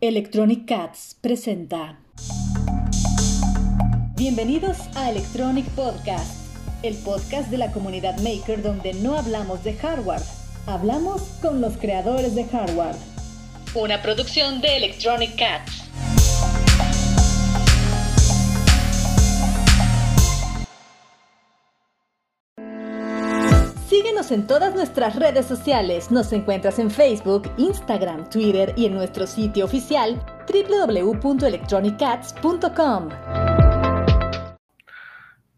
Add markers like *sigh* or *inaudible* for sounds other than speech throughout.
Electronic Cats presenta. Bienvenidos a Electronic Podcast, el podcast de la comunidad maker donde no hablamos de hardware, hablamos con los creadores de hardware. Una producción de Electronic Cats. Síguenos en todas nuestras redes sociales. Nos encuentras en Facebook, Instagram, Twitter y en nuestro sitio oficial www.electronicats.com.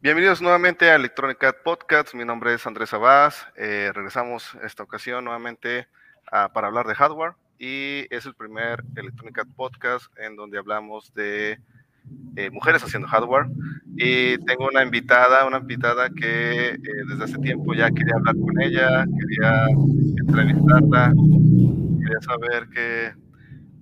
Bienvenidos nuevamente a Electronic Cat Podcast. Mi nombre es Andrés Abás. Eh, regresamos esta ocasión nuevamente ah, para hablar de hardware y es el primer Electronic Cat Podcast en donde hablamos de eh, mujeres haciendo hardware. Y tengo una invitada, una invitada que eh, desde hace tiempo ya quería hablar con ella, quería entrevistarla, quería saber qué,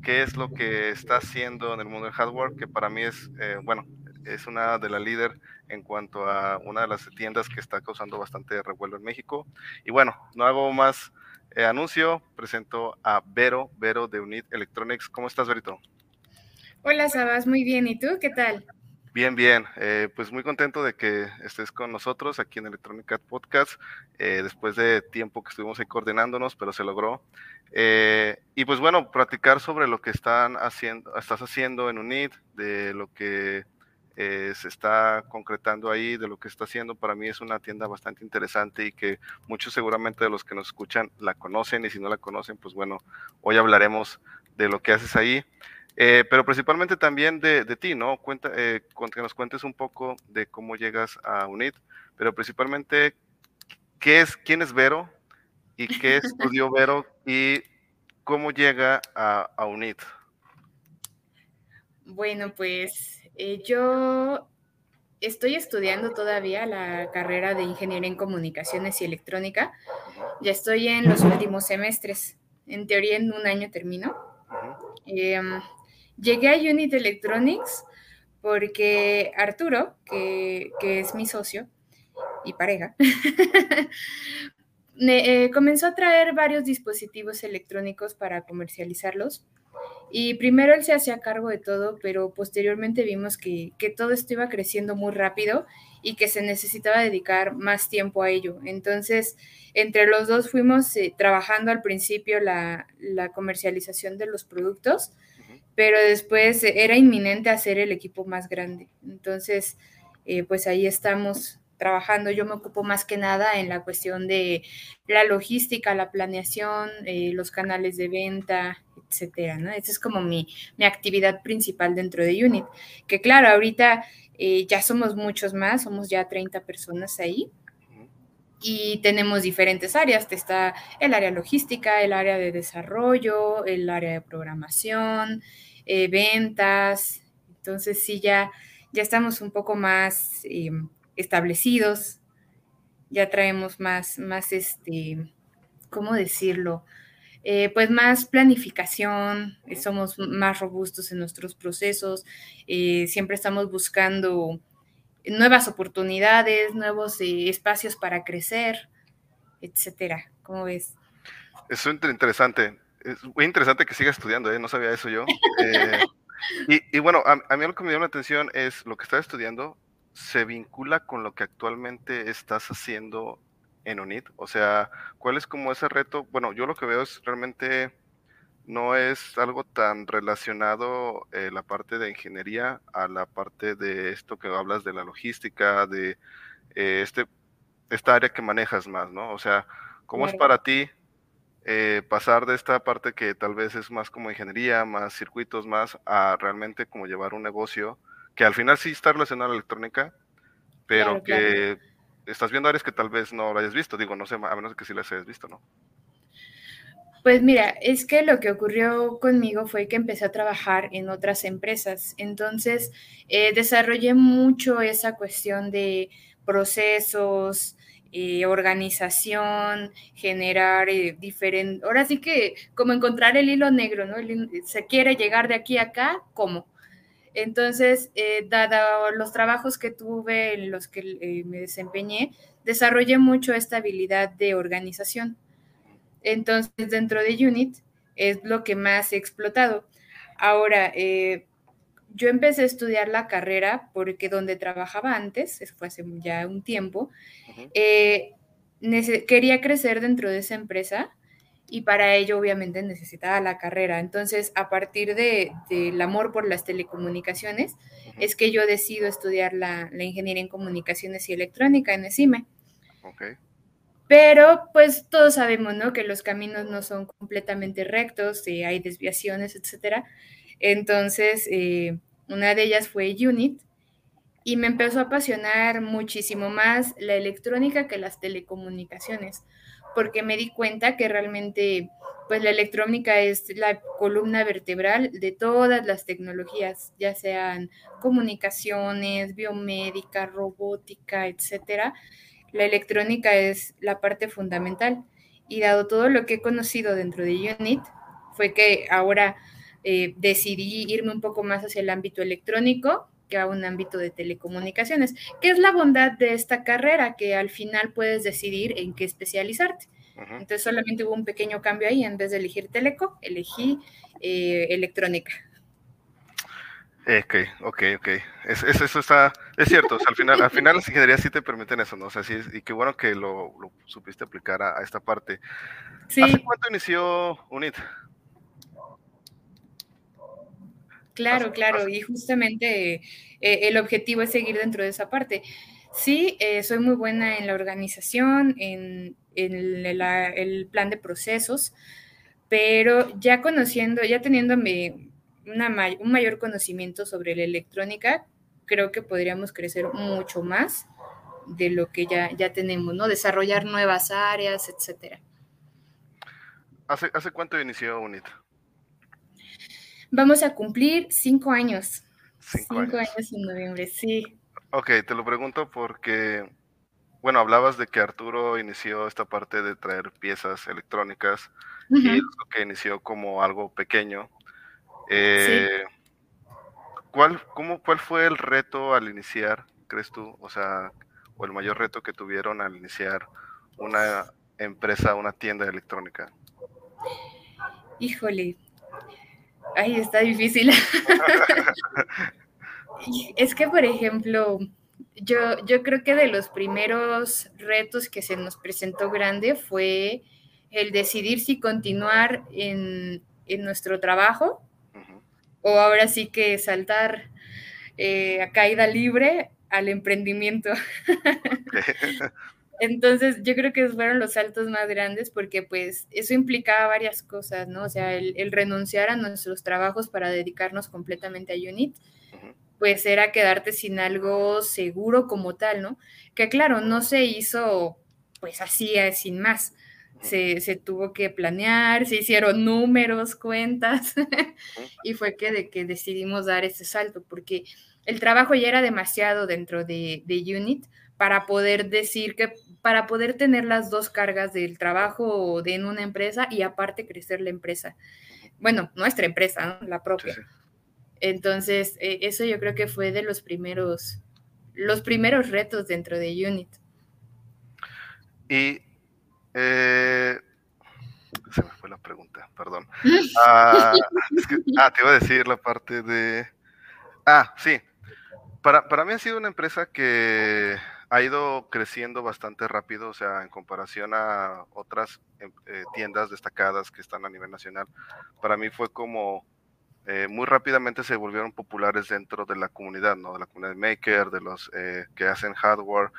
qué es lo que está haciendo en el mundo del hardware, que para mí es, eh, bueno, es una de las líderes en cuanto a una de las tiendas que está causando bastante revuelo en México. Y bueno, no hago más anuncio, presento a Vero, Vero de Unit Electronics. ¿Cómo estás, Verito? Hola, Sabas, muy bien. ¿Y tú qué tal? Bien, bien. Eh, pues muy contento de que estés con nosotros aquí en Electronic Podcast, eh, después de tiempo que estuvimos ahí coordinándonos, pero se logró. Eh, y pues bueno, platicar sobre lo que están haciendo, estás haciendo en UNIT, de lo que se está concretando ahí, de lo que está haciendo. Para mí es una tienda bastante interesante y que muchos seguramente de los que nos escuchan la conocen y si no la conocen, pues bueno, hoy hablaremos de lo que haces ahí. Eh, pero principalmente también de, ti, ¿no? Cuenta, eh, que nos cuentes un poco de cómo llegas a UNIT, pero principalmente qué es, quién es Vero y qué *laughs* estudió Vero y cómo llega a, UNIT. Bueno, pues eh, yo estoy estudiando todavía la carrera de Ingeniería en Comunicaciones y Electrónica. Ya estoy en los últimos semestres. En teoría, en un año termino. Llegué a Unit Electronics porque Arturo, que, es mi socio y pareja, *laughs* eh, comenzó a traer varios dispositivos electrónicos para comercializarlos. Y primero él se hacía cargo de todo, pero posteriormente vimos que, todo esto iba creciendo muy rápido y que se necesitaba dedicar más tiempo a ello. Entonces, entre los dos fuimos eh, trabajando al principio la, la comercialización de los productos pero después era inminente hacer el equipo más grande. Entonces, eh, pues ahí estamos trabajando. Yo me ocupo más que nada en la cuestión de la logística, la planeación, eh, los canales de venta, etcétera, ¿no? Esa es como mi, actividad principal dentro de Unit. Que claro, ahorita eh, ya somos muchos más, somos ya 30 personas ahí y tenemos diferentes áreas. Está el área logística, el área de desarrollo, el área de programación, eh, ventas. Entonces sí, ya, ya estamos un poco más eh, establecidos, ya traemos más, más este, ¿cómo decirlo? Eh, pues más planificación, somos más robustos en nuestros procesos, siempre estamos buscando nuevas oportunidades, nuevos espacios para crecer, etcétera. ¿Cómo ves? Es interesante es muy interesante que siga estudiando, ¿eh? no sabía eso yo. *laughs* Eh, y, bueno, a, mí lo que me dio la atención es lo que estás estudiando se vincula con lo que actualmente estás haciendo en UNIT. O sea, ¿cuál es como ese reto? Bueno, yo lo que veo es realmente no es algo tan relacionado eh, la parte de ingeniería a la parte de esto que hablas de la logística, de eh, este, esta área que manejas más, ¿no? O sea, ¿cómo es para ti eh, pasar de esta parte que tal vez es más como ingeniería, más circuitos, más a realmente como llevar un negocio que al final sí está relacionado a la electrónica, pero que estás viendo áreas que tal vez no lo hayas visto, digo, no sé, a menos que sí las hayas visto, ¿no? Pues mira, es que lo que ocurrió conmigo fue que empecé a trabajar en otras empresas, entonces eh, desarrollé mucho esa cuestión de procesos, eh, organización, generar eh, diferente, ahora sí que como encontrar el hilo negro, ¿no? se quiere llegar de aquí a acá, ¿cómo? Entonces, eh, dado los trabajos que tuve, en los que me desempeñé, desarrollé mucho esta habilidad de organización. Entonces, dentro de Unit es lo que más he explotado. Ahora, eh, yo empecé a estudiar la carrera porque donde trabajaba antes, eso fue hace ya un tiempo, eh, quería crecer dentro de esa empresa y para ello obviamente necesitaba la carrera. Entonces, a partir del de, amor por las telecomunicaciones, es que yo decido estudiar la, ingeniería en comunicaciones y electrónica en ESIME. Pero pues todos sabemos, ¿no? Que los caminos no son completamente rectos, eh, hay desviaciones, etcétera. Entonces, eh, una de ellas fue Unit y me empezó a apasionar muchísimo más la electrónica que las telecomunicaciones, porque me di cuenta que realmente pues la electrónica es la columna vertebral de todas las tecnologías, ya sean comunicaciones, biomédica, robótica, etcétera. La electrónica es la parte fundamental y dado todo lo que he conocido dentro de UNIT, fue que ahora eh, decidí irme un poco más hacia el ámbito electrónico que a un ámbito de telecomunicaciones, que es la bondad de esta carrera, que al final puedes decidir en qué especializarte. Entonces solamente hubo un pequeño cambio ahí, en vez de elegir teleco, elegí eh, electrónica. Ok, ok, ok. Es, eso está, es cierto, al final, al final las ingenierías sí te permiten eso, ¿no? O sea, sí, y qué bueno que lo, supiste aplicar a, esta parte. ¿Hace cuánto inició UNIT? Claro, claro, y justamente eh, el objetivo es seguir dentro de esa parte. Sí, eh, soy muy buena en la organización, en, el, plan de procesos, pero ya conociendo, ya teniéndome una, un mayor conocimiento sobre la electrónica, creo que podríamos crecer mucho más de lo que ya, ya tenemos, ¿no? Desarrollar nuevas áreas, etcétera. ¿Hace, ¿Hace cuánto inició UNIT? Vamos a cumplir cinco años. Cinco, años. en noviembre, sí. Ok, te lo pregunto porque, bueno, hablabas de que Arturo inició esta parte de traer piezas electrónicas y lo que inició como algo pequeño. Eh, ¿cuál, cómo, ¿Cuál fue el reto al iniciar, crees tú? O sea, o el mayor reto que tuvieron al iniciar una empresa, una tienda electrónica. Híjole, Ay, está difícil. *laughs* es que, por ejemplo, yo, yo creo que de los primeros retos que se nos presentó grande fue el decidir si continuar en, nuestro trabajo o ahora sí que saltar eh, a caída libre al emprendimiento. *laughs* Entonces, yo creo que fueron los saltos más grandes porque pues eso implicaba varias cosas, ¿no? O sea, el, renunciar a nuestros trabajos para dedicarnos completamente a Unit, pues era quedarte sin algo seguro como tal, ¿no? Que claro, no se hizo pues así, eh, sin más. Se, se, tuvo que planear, se hicieron números, cuentas, *laughs* y fue que, de que decidimos dar ese salto, porque el trabajo ya era demasiado dentro de, de Unit para poder decir que para poder tener las dos cargas del trabajo de en una empresa y aparte crecer la empresa. Bueno, nuestra empresa, la propia. Entonces, eh, eso yo creo que fue de los primeros, los primeros retos dentro de Unit. Y eh, se me fue la pregunta, perdón. *laughs* Ah, ah, te iba a decir la parte de. Ah, sí. Para, para mí ha sido una empresa que ha ido creciendo bastante rápido, o sea, en comparación a otras em, eh, tiendas destacadas que están a nivel nacional. Para mí fue como eh, muy rápidamente se volvieron populares dentro de la comunidad, ¿no? De la comunidad maker, de los eh, que hacen hardware.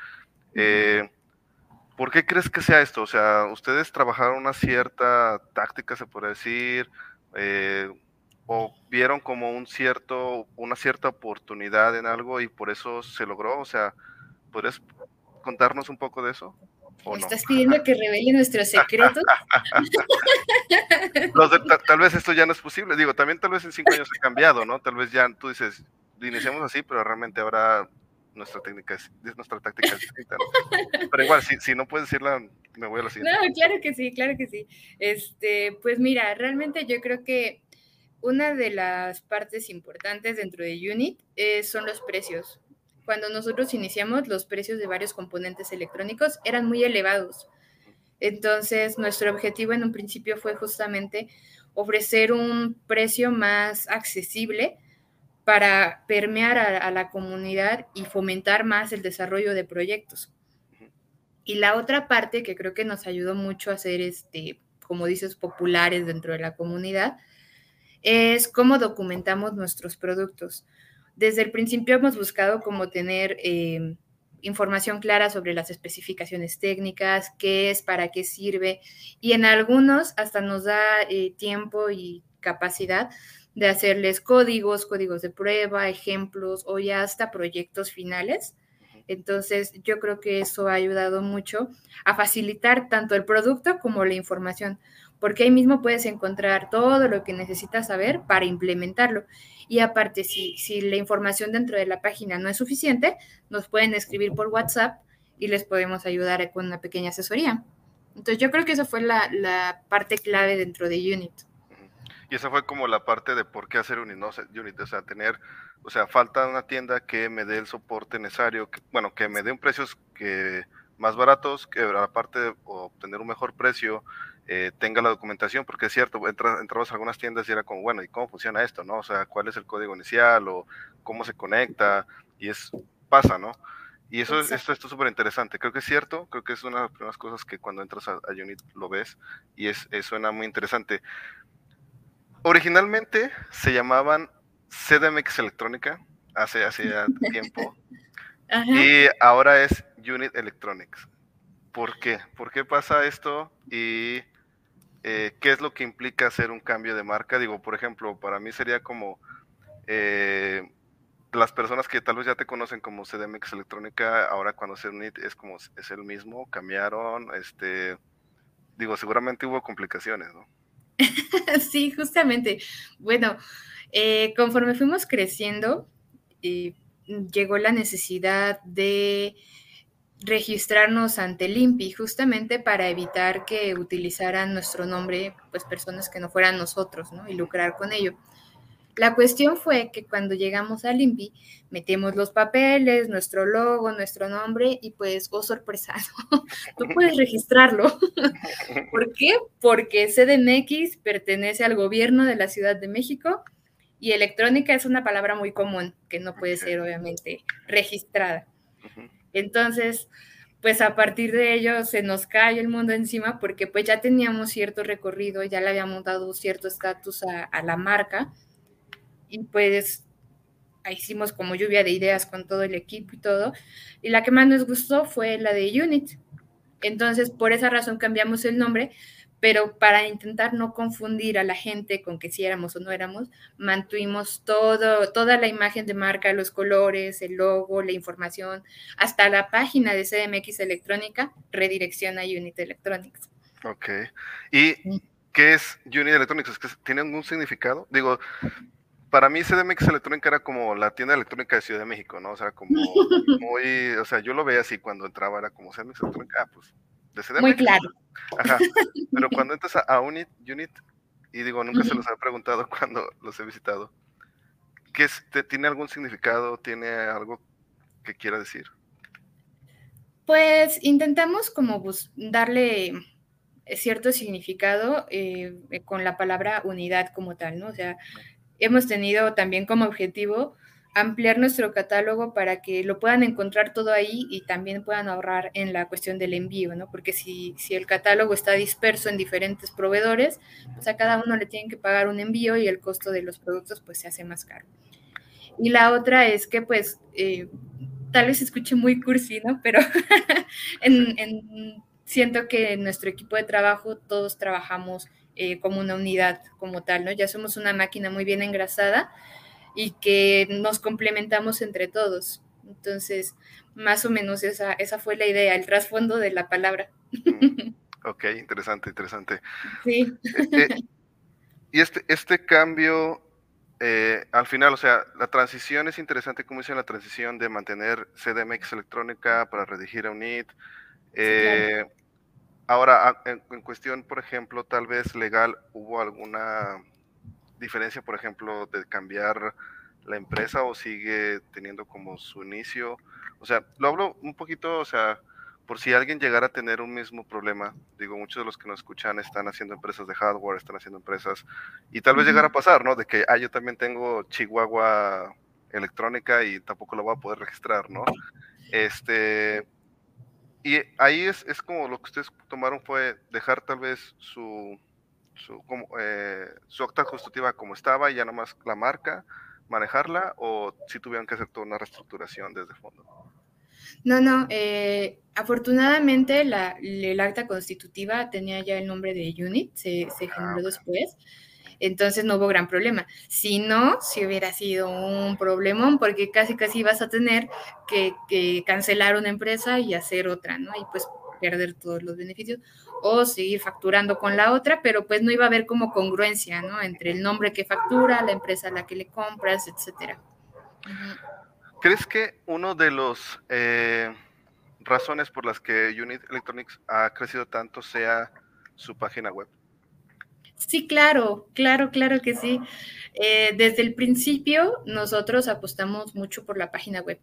¿Por qué crees que sea esto? O sea, ustedes trabajaron una cierta táctica, se puede decir, o vieron como un cierto, una cierta oportunidad en algo y por eso se logró. O sea, ¿Podrías contarnos un poco de eso? ¿O ¿Estás pidiendo que revele nuestros secretos? *laughs* tal, vez esto ya no es posible. Digo, también tal vez en cinco años ha cambiado, ¿no? Tal vez ya tú dices, iniciamos así, pero realmente ahora nuestra técnica es, nuestra táctica. Pero igual, si, si no puedes decirla, me voy a la siguiente. No, claro que sí, claro que sí. Este, pues mira, realmente yo creo que una de las partes importantes dentro de Unit eh, son los precios cuando nosotros iniciamos, los precios de varios componentes electrónicos eran muy elevados. Entonces, nuestro objetivo en un principio fue justamente ofrecer un precio más accesible para permear a, la comunidad y fomentar más el desarrollo de proyectos. Y la otra parte que creo que nos ayudó mucho a hacer, este, como dices, populares dentro de la comunidad, es cómo documentamos nuestros productos. Desde el principio hemos buscado cómo tener eh, información clara sobre las especificaciones técnicas, qué es, para qué sirve, y en algunos hasta nos da eh, tiempo y capacidad de hacerles códigos, códigos de prueba, ejemplos o ya hasta proyectos finales. Entonces, yo creo que eso ha ayudado mucho a facilitar tanto el producto como la información, porque ahí mismo puedes encontrar todo lo que necesitas saber para implementarlo. Y aparte, si, si la información dentro de la página no es suficiente, nos pueden escribir por WhatsApp y les podemos ayudar con una pequeña asesoría. Entonces yo creo que esa fue la, la parte clave dentro de Unit. Y esa fue como la parte de por qué hacer ¿no? Unit, o sea, tener, o sea, falta una tienda que me dé el soporte necesario, que, bueno, que me dé un precios que más baratos, que aparte de obtener un mejor precio, eh, tenga la documentación, porque es cierto, entra, entramos a algunas tiendas y era como, bueno, ¿y cómo funciona esto? ¿no? O sea, ¿cuál es el código inicial o cómo se conecta? Y es, pasa, ¿no? Y eso, esto, esto es súper interesante. Creo que es cierto, creo que es una de las primeras cosas que cuando entras a, Unit lo ves y es, suena muy interesante. Originalmente se llamaban CDMX Electrónica, hace, hace *laughs* tiempo, y ahora es Unit Electronics. ¿Por qué? ¿Por qué pasa esto? Y eh, qué es lo que implica hacer un cambio de marca. Digo, por ejemplo, para mí sería como eh, las personas que tal vez ya te conocen como CDMX Electrónica, ahora cuando se unit es como es el mismo, cambiaron, este, digo, seguramente hubo complicaciones, ¿no? *laughs* sí, justamente. Bueno, eh, conforme fuimos creciendo, llegó la necesidad de registrarnos ante el INPI justamente para evitar que utilizaran nuestro nombre pues personas que no fueran nosotros, ¿no? Y lucrar con ello. La cuestión fue que cuando llegamos al INPI, metimos los papeles, nuestro logo, nuestro nombre y pues, oh sorpresa, *laughs* tú puedes registrarlo. *laughs* ¿Por qué? Porque CDMX pertenece al gobierno de la Ciudad de México y electrónica es una palabra muy común que no puede ser obviamente registrada. Entonces, pues a partir de ello se nos cae el mundo encima porque pues ya teníamos cierto recorrido, ya le habíamos dado cierto estatus a, la marca y pues hicimos como lluvia de ideas con todo el equipo y todo. Y la que más nos gustó fue la de Unit. Entonces, por esa razón cambiamos el nombre pero para intentar no confundir a la gente con que si éramos o no éramos, mantuvimos todo, toda la imagen de marca, los colores, el logo, la información, hasta la página de CDMX Electrónica redirecciona a Unit Electronics. Ok. ¿Y qué es Unit Electronics? ¿Tiene algún significado? Digo, para mí CDMX Electrónica era como la tienda electrónica de Ciudad de México, ¿no? O sea, como *laughs* muy, o sea, yo lo veía así cuando entraba, era como CDMX Electrónica, ah, pues muy claro. Ajá. Pero *laughs* cuando entras a, Unit, Unit, y digo, nunca se los he preguntado *laughs* cuando los he visitado, ¿qué es, ¿tiene algún significado? ¿Tiene algo que quiera decir? Pues intentamos como darle cierto significado eh, con la palabra unidad como tal, ¿no? O sea, hemos tenido también como objetivo ampliar nuestro catálogo para que lo puedan encontrar todo ahí y también puedan ahorrar en la cuestión del envío, ¿no? Porque si, si el catálogo está disperso en diferentes proveedores, pues a cada uno le tienen que pagar un envío y el costo de los productos pues se hace más caro. Y la otra es que pues eh, tal vez escuche muy cursi, ¿no? *laughs* Pero en, siento que en nuestro equipo de trabajo todos trabajamos eh, como una unidad como tal, ¿no? Ya somos una máquina muy bien engrasada y que nos complementamos entre todos. Entonces, más o menos esa, esa fue la idea, el trasfondo de la palabra. Mm, ok, interesante, interesante. Sí. Eh, eh, y este, este cambio, eh, al final, o sea, la transición es interesante, como dice la transición de mantener CDMX electrónica para redigir a UNIT. Ahora, en, en, cuestión, por ejemplo, tal vez legal, ¿hubo alguna diferencia, por ejemplo, de cambiar la empresa o sigue teniendo como su inicio? O sea, lo hablo un poquito, o sea, por si alguien llegara a tener un mismo problema, digo, muchos de los que nos escuchan están haciendo empresas de hardware, están haciendo empresas, y tal vez llegara a pasar, ¿no? De que, ah, yo también tengo Chihuahua electrónica y tampoco lo voy a poder registrar, ¿no? Este, y ahí es, es como lo que ustedes tomaron fue dejar tal vez su, su, como, eh, su acta constitutiva como estaba y ya nomás la marca, manejarla, o si tuvieron que hacer toda una reestructuración desde el fondo. No, no, eh, afortunadamente la, el acta constitutiva tenía ya el nombre de UNIT, se, se ah, generó después, entonces no hubo gran problema. Si no, si hubiera sido un problemón, porque casi casi vas a tener que, cancelar una empresa y hacer otra, ¿no? Y pues perder todos los beneficios o seguir facturando con la otra, pero pues no iba a haber como congruencia, ¿no? Entre el nombre que factura, la empresa a la que le compras, etcétera. ¿Crees que uno de los eh, razones por las que Unit Electronics ha crecido tanto sea su página web? Sí, claro, claro, claro que sí. Eh, desde el principio nosotros apostamos mucho por la página web.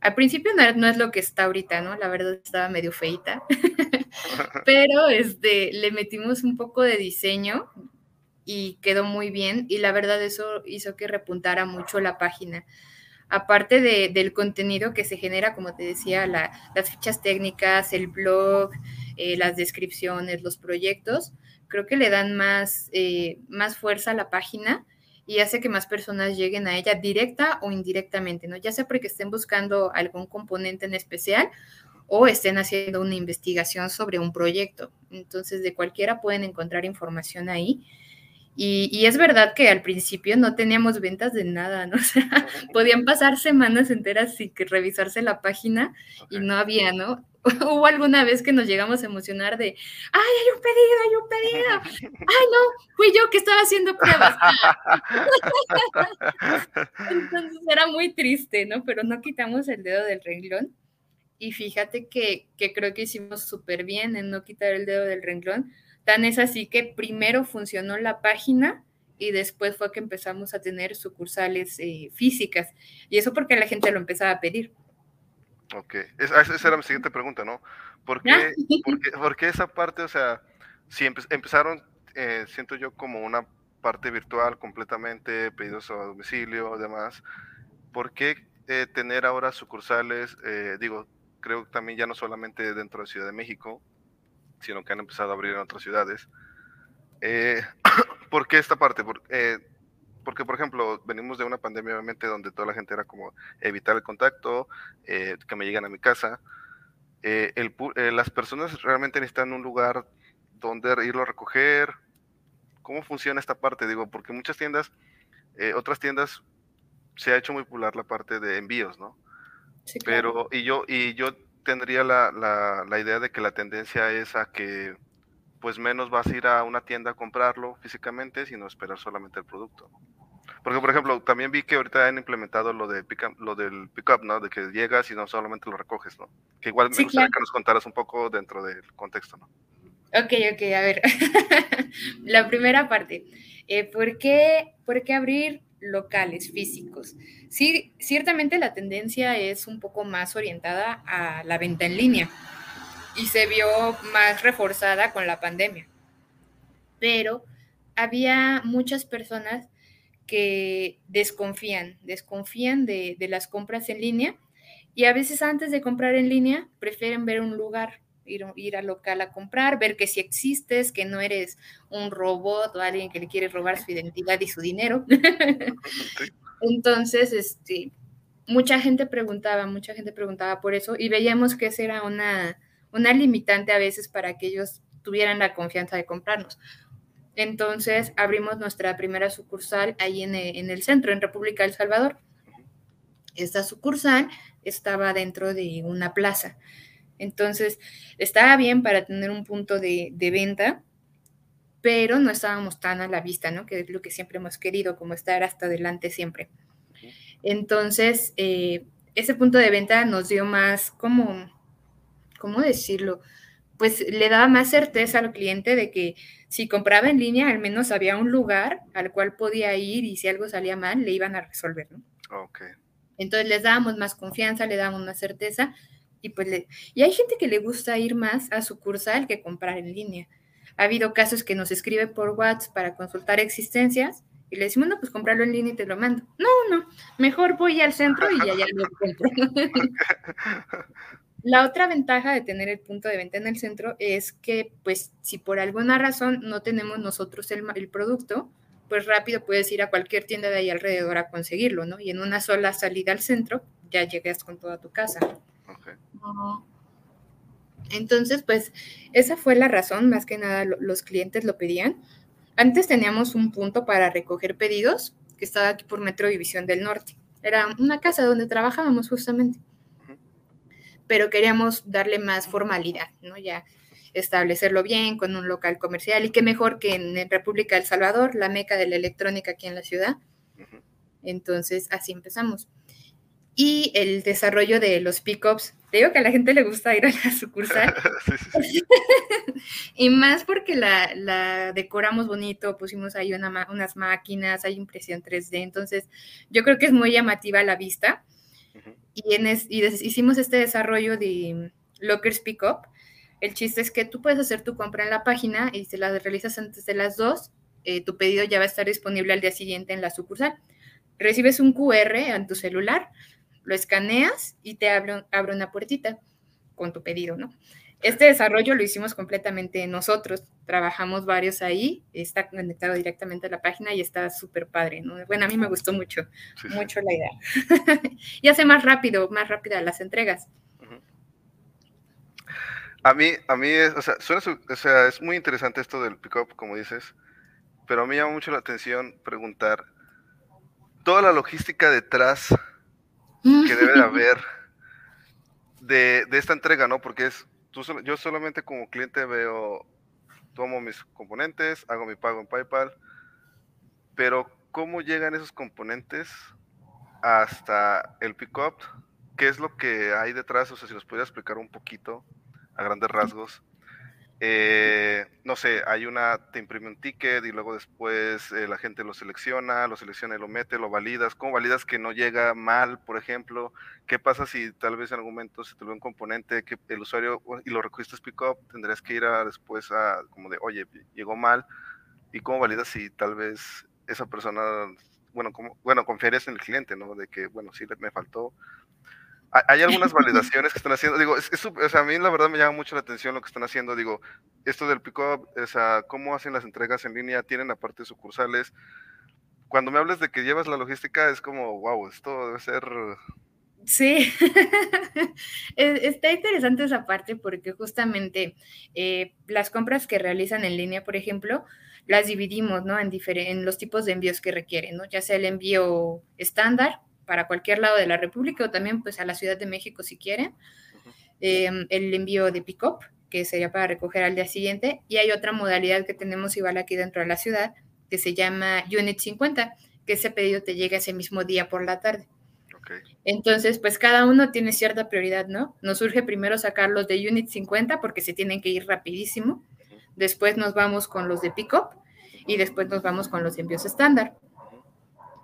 Al principio no, es lo que está ahorita, ¿no? La verdad estaba medio feita, *laughs* pero este, le metimos un poco de diseño y quedó muy bien y la verdad eso hizo que repuntara mucho la página aparte del contenido que se genera, como te decía, las fichas técnicas, el blog, eh, las descripciones, los proyectos, creo que le dan más, eh, más fuerza a la página y hace que más personas lleguen a ella directa o indirectamente, ¿no? Ya sea porque estén buscando algún componente en especial o estén haciendo una investigación sobre un proyecto. Entonces, de cualquiera pueden encontrar información ahí y, es verdad que al principio no teníamos ventas de nada, ¿no? *laughs* O sea, podían pasar semanas enteras sin que revisarse la página y no había, ¿no? *laughs* Hubo alguna vez que nos llegamos a emocionar de, ¡ay, hay un pedido, hay un pedido! ¡Ay, no! Fui yo que estaba haciendo pruebas. *laughs* Entonces era muy triste, ¿no? Pero no quitamos el dedo del renglón. Y fíjate que, que creo que hicimos súper bien en no quitar el dedo del renglón, Tan es así que primero funcionó la página y después fue que empezamos a tener sucursales eh, físicas. Y eso porque la gente lo empezaba a pedir. Ok, esa era mi siguiente pregunta, ¿no? ¿Por qué, porque, esa parte, o sea, si empezaron, eh, siento yo, como una parte virtual completamente, pedidos a domicilio, demás, ¿por qué eh, tener ahora sucursales, digo, creo que también ya no solamente dentro de Ciudad de México, sino que han empezado a abrir en otras ciudades. Eh, *coughs* ¿Por qué esta parte? Eh, porque, por ejemplo, venimos de una pandemia, obviamente, donde toda la gente era como evitar el contacto, eh, que me lleguen a mi casa. las personas realmente necesitan un lugar donde irlo a recoger. ¿Cómo funciona esta parte? Digo, porque muchas tiendas, otras tiendas, se ha hecho muy popular la parte de envíos, ¿no? Sí, Pero, y yo, y yo tendría la, la, idea de que la tendencia es a que pues menos vas a ir a una tienda a comprarlo físicamente, sino esperar solamente el producto. Porque, por ejemplo, también vi que ahorita han implementado lo, de pick lo del pickup, ¿no? De que llegas y no solamente lo recoges, ¿no? Que igual me gustaría que nos contaras un poco dentro del contexto, ¿no? Ok, ok, a ver. *laughs* la primera parte. Eh, ¿por, qué, ¿Por qué abrir locales físicos. Sí, ciertamente la tendencia es un poco más orientada a la venta en línea y se vio más reforzada con la pandemia. Pero había muchas personas que desconfían, desconfían de, de las compras en línea y a veces antes de comprar en línea prefieren ver un lugar ir, al local a comprar, ver que si existes, que no eres un robot o alguien que le quiere robar su identidad y su dinero. Entonces, este, mucha gente preguntaba, mucha gente preguntaba por eso y veíamos que esa era una, una limitante a veces para que ellos tuvieran la confianza de comprarnos. Entonces abrimos nuestra primera sucursal ahí en en el centro, en República del Salvador. Esta sucursal estaba dentro de una plaza. Entonces, estaba bien para tener un punto de, venta, pero no estábamos tan a la vista, ¿no? Que es lo que siempre hemos querido, como estar hasta adelante siempre. Entonces, eh, ese punto de venta nos dio más, como, ¿cómo decirlo? Pues le daba más certeza al cliente de que si compraba en línea, al menos había un lugar al cual podía ir y si algo salía mal, le iban a resolver, ¿no? Ok. Entonces les dábamos más confianza, le dábamos más certeza Y, pues y hay gente que le gusta ir más a sucursal que comprar en línea. Ha habido casos que nos escriben por WhatsApp para consultar existencias y le decimos, no, pues comprarlo en línea y te lo mando. No, no, mejor voy al centro y allá lo compro. *laughs* La otra ventaja de tener el punto de venta en el centro es que, pues, si por alguna razón no tenemos nosotros el, el producto, pues rápido puedes ir a cualquier tienda de ahí alrededor a conseguirlo, ¿no? Y en una sola salida al centro ya llegas con toda tu casa. Entonces, pues esa fue la razón, más que nada los clientes lo pedían. Antes teníamos un punto para recoger pedidos que estaba aquí por Metro División del Norte. Era una casa donde trabajábamos justamente. Pero queríamos darle más formalidad, ¿no? Ya establecerlo bien con un local comercial y qué mejor que en República del Salvador, la meca de la electrónica aquí en la ciudad. Entonces, así empezamos. Y el desarrollo de los pickups, te digo que a la gente le gusta ir a la sucursal. *laughs* *laughs* y más porque la, decoramos bonito, pusimos ahí unas máquinas, hay impresión 3D, entonces yo creo que es muy llamativa a la vista. Y, en y hicimos este desarrollo de Lockers Pickup, el chiste es que tú puedes hacer tu compra en la página y si la realizas antes de las 2, eh, tu pedido ya va a estar disponible al día siguiente en la sucursal. Recibes un QR en tu celular, lo escaneas y te abre, abre una puertita con tu pedido, ¿no? Este desarrollo lo hicimos completamente nosotros, trabajamos varios ahí, está conectado directamente a la página y está súper padre, ¿no? Bueno, a mí me gustó mucho, mucho la idea. *laughs* y hace más rápido, más rápida las entregas. A mí, a mí es, o sea, o sea, es muy interesante esto del pickup, como dices, pero a mí llama mucho la atención preguntar toda la logística detrás que debe de haber de, esta entrega, ¿no? Porque es, tú, yo solamente como cliente veo, tomo mis componentes, hago mi pago en PayPal, pero ¿cómo llegan esos componentes hasta el pickup? ¿Qué es lo que hay detrás? O sea, si nos pudiera explicar un poquito a grandes rasgos. Eh, no sé, hay una, te imprime un ticket y luego después eh, la gente lo selecciona, lo selecciona y lo mete, lo validas. ¿Cómo validas que no llega mal, por ejemplo? ¿Qué pasa si tal vez en algún momento se te ve un componente que el usuario y lo recogiste pick up, tendrías que ir a, después a como de, oye, llegó mal? ¿Y cómo validas si tal vez esa persona, bueno, como, bueno, confiarías en el cliente, ¿no? De que, bueno, sí, me faltó, hay algunas *laughs* validaciones que están haciendo, digo, es, o sea, a mí la verdad me llama mucho la atención lo que están haciendo, digo, esto del pick-up, o sea, cómo hacen las entregas en línea, tienen aparte sucursales. Cuando me hablas de que llevas la logística, es como, wow, esto debe ser... Sí, *laughs* está interesante esa parte porque justamente eh, las compras que realizan en línea, por ejemplo, las dividimos, ¿no? En, en los tipos de envíos que requieren, ¿no? Ya sea el envío estándar, para cualquier lado de la República o también pues a la Ciudad de México si quieren. Em, el envío de pick-up, que sería para recoger al día siguiente. Y hay otra modalidad que tenemos igual aquí dentro de la ciudad, que se llama Unit 50, que ese pedido te llega ese mismo día por la tarde. Entonces, pues cada uno tiene cierta prioridad, ¿no? Nos surge primero sacar los de Unit 50 porque se tienen que ir rapidísimo. Después nos vamos con los de pick-up y después nos vamos con los envíos estándar.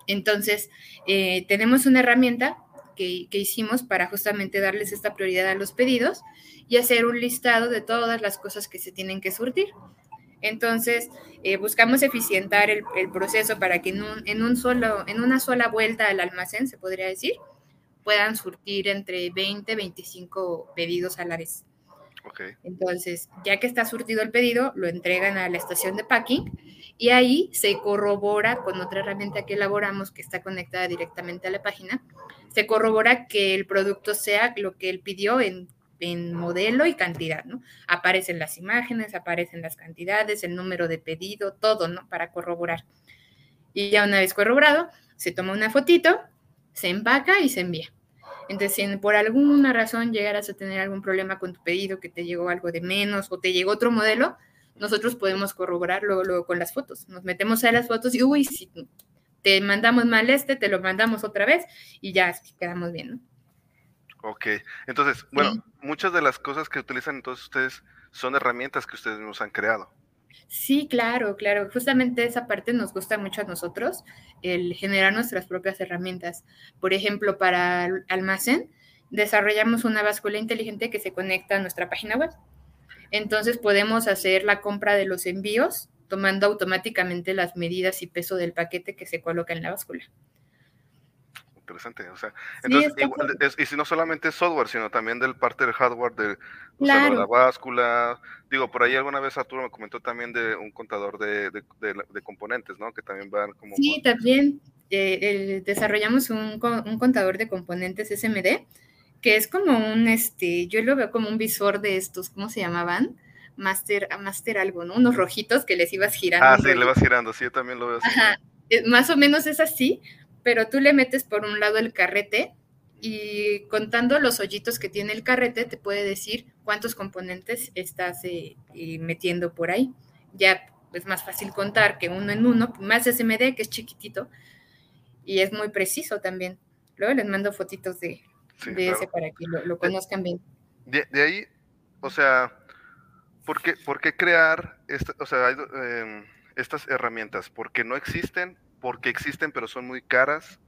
Entonces, eh, tenemos una herramienta que, hicimos para justamente darles esta prioridad a los pedidos y hacer un listado de todas las cosas que se tienen que surtir. Entonces, eh, buscamos eficientar el, proceso para que en, un, solo, en una sola vuelta al almacén, se podría decir, puedan surtir entre 20 y 25 pedidos a la vez. Entonces, ya que está surtido el pedido, lo entregan a la estación de packing y ahí se corrobora con otra herramienta que elaboramos que está conectada directamente a la página, se corrobora que el producto sea lo que él pidió en, modelo y cantidad, ¿no? Aparecen las imágenes, aparecen las cantidades, el número de pedido, todo, ¿no? Para corroborar. Y ya una vez corroborado, se toma una fotito, se empaca y se envía. Entonces, si por alguna razón llegaras a tener algún problema con tu pedido, que te llegó algo de menos o te llegó otro modelo, nosotros podemos corroborarlo luego con las fotos. Nos metemos a las fotos y, uy, si te mandamos mal este, te lo mandamos otra vez y ya quedamos bien, ¿no? Ok, entonces, bueno, muchas de las cosas que utilizan entonces ustedes son herramientas que ustedes nos han creado. Sí, claro, claro. Justamente esa parte nos gusta mucho a nosotros, el generar nuestras propias herramientas. Por ejemplo, para almacén, desarrollamos una báscula inteligente que se conecta a nuestra página web. Entonces podemos hacer la compra de los envíos tomando automáticamente las medidas y peso del paquete que se coloca en la báscula. Interesante, o sea, entonces, y si no solamente software, sino también del parte del hardware de, la báscula, digo, por ahí alguna vez Arturo me comentó también de un contador de, componentes, ¿no? Que también van como... Sí, también eh, desarrollamos un, un contador de componentes SMD, que es como un, este, yo lo veo como un visor de estos, ¿cómo se llamaban? Master, Master algo, ¿no? Unos rojitos que les ibas girando. Ah, sí, le vas girando, sí, yo también lo veo así. Ajá, eh, más o menos es así, pero tú le metes por un lado el carrete y contando los hoyitos que tiene el carrete te puede decir cuántos componentes estás eh, eh, metiendo por ahí. Ya es más fácil contar que uno en uno, más SMD que es chiquitito y es muy preciso también. Luego les mando fotitos de, ese para que lo, conozcan bien. De, de, ahí, o sea, ¿por qué, crear o sea, em, estas herramientas? ¿Porque no existen? ¿Porque existen pero son muy caras?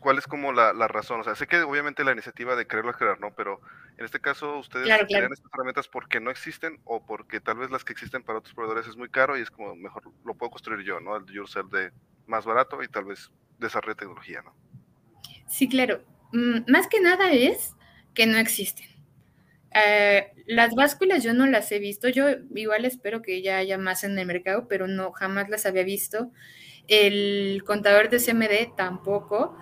¿Cuál es como la, razón? O sea, sé que obviamente la iniciativa de quererlo crear, ¿no? Pero en este caso, ¿ustedes crean estas herramientas porque no existen o porque tal vez las que existen para otros proveedores es muy caro y es como mejor lo puedo construir yo, ¿no? El yourself de más barato y tal vez desarrollar tecnología, ¿no? Sí, claro. Mm, más que nada es que no existen. Eh, las básculas yo no las he visto, yo igual espero que ya haya más en el mercado, pero no, jamás las había visto. El contador de CMD tampoco.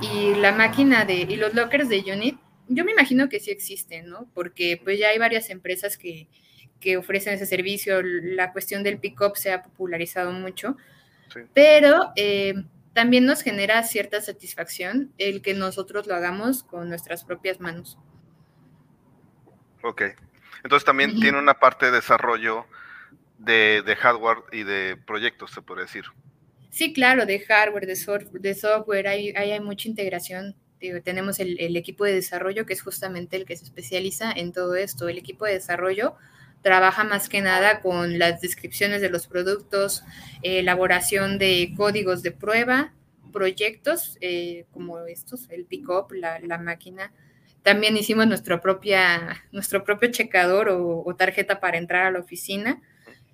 Y la máquina de, y los lockers de Unit, yo me imagino que sí existen, ¿no? Porque pues ya hay varias empresas que, que ofrecen ese servicio, la cuestión del pick-up se ha popularizado mucho, pero eh, también nos genera cierta satisfacción el que nosotros lo hagamos con nuestras propias manos. Ok. Entonces también tiene una parte de desarrollo de, hardware y de proyectos, se puede decir. Sí, claro, de hardware, de, de software, hay, hay, mucha integración. tenemos el, equipo de desarrollo, que es justamente el que se especializa en todo esto. El equipo de desarrollo trabaja más que nada con las descripciones de los productos, elaboración de códigos de prueba, proyectos eh, como estos, el pick-up, la, la máquina también hicimos nuestro, propia, nuestro propio checador o, tarjeta para entrar a la oficina.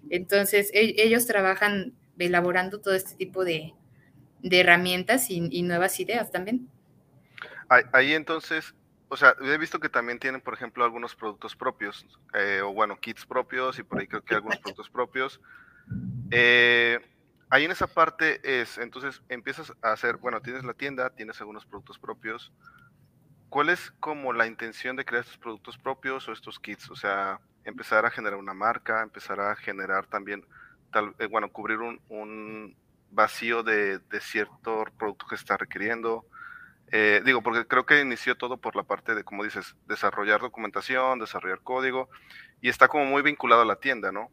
Entonces, e, ellos trabajan elaborando todo este tipo de, herramientas y, nuevas ideas también. Ahí entonces, o sea, he visto que también tienen, por ejemplo, algunos productos propios, eh, o bueno, kits propios y por ahí creo que algunos productos propios. Eh, ahí en esa parte es, entonces empiezas a hacer, bueno, tienes la tienda, tienes algunos productos propios, ¿cuál es como la intención de crear estos productos propios o estos kits? O sea, empezar a generar una marca, empezar a generar también, tal, eh, bueno, cubrir un, vacío de, cierto producto que está requiriendo. Eh, digo, porque creo que inició todo por la parte de, como dices, desarrollar documentación, desarrollar código, y está como muy vinculado a la tienda, ¿no?